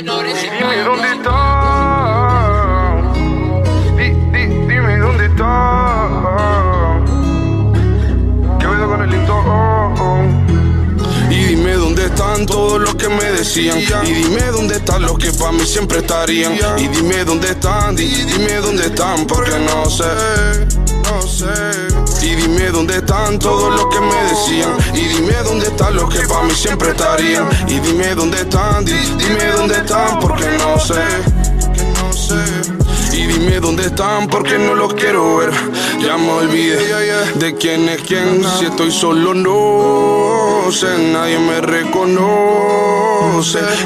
Y dime dónde está. Di, di, dime dónde está. ¿Qué veo con el lindo? Y dime dónde están todos los que me decían. Y dime dónde están los que para mí siempre estarían. Y dime dónde están, di, dime dónde están, porque no sé. Y dime dónde están todos los que me decían. Y dime dónde están los que para mí siempre estarían. Y dime dónde están, dime dónde están. Dónde están porque no los quiero ver. Ya me olvidé de quién es quién. Si estoy solo no sé, nadie me reconoce.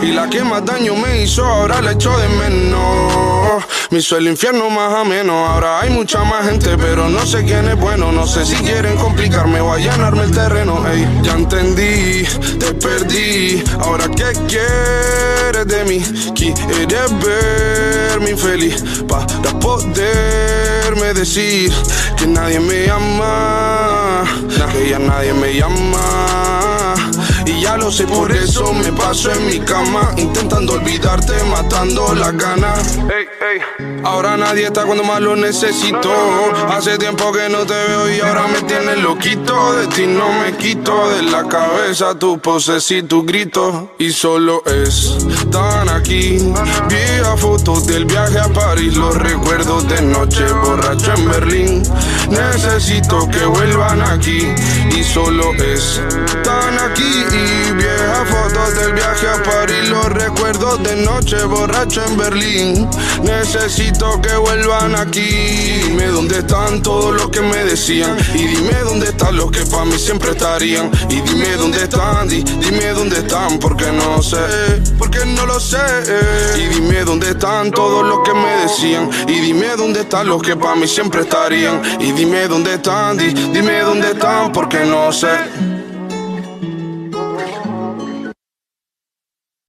Y la que más daño me hizo ahora la echo de menos. Me hizo el infierno más ameno. Ahora hay mucha más gente, pero no sé quién es bueno. No sé si quieren complicarme o allanarme el terreno. Ey, ya entendí, te perdí. Ahora qué quieres de mí, quieres infeliz para poderme decir que nadie me ama, que ya nadie me llama. Lo sé, por eso me paso en mi cama, intentando olvidarte, matando las ganas. Ahora nadie está cuando más lo necesito. Hace tiempo que no te veo y ahora me tienes loquito. De ti no me quito de la cabeza tu poses y tu grito. Y solo están aquí. Vía fotos del viaje a París, los recuerdos de noche borracho en Berlín. Necesito que vuelvan aquí. Solo están aquí. Y viejas fotos del viaje a París, los recuerdos de noche borracho en Berlín. Necesito que vuelvan aquí. Dime dónde están todos los que me decían. Y dime dónde están los que para mí siempre estarían. Y dime dónde están, dime dónde están, porque no sé, porque no lo sé. Están todos los que me decían. Y dime dónde están los que para mí siempre estarían. Y dime dónde están, dime dónde están, porque no sé.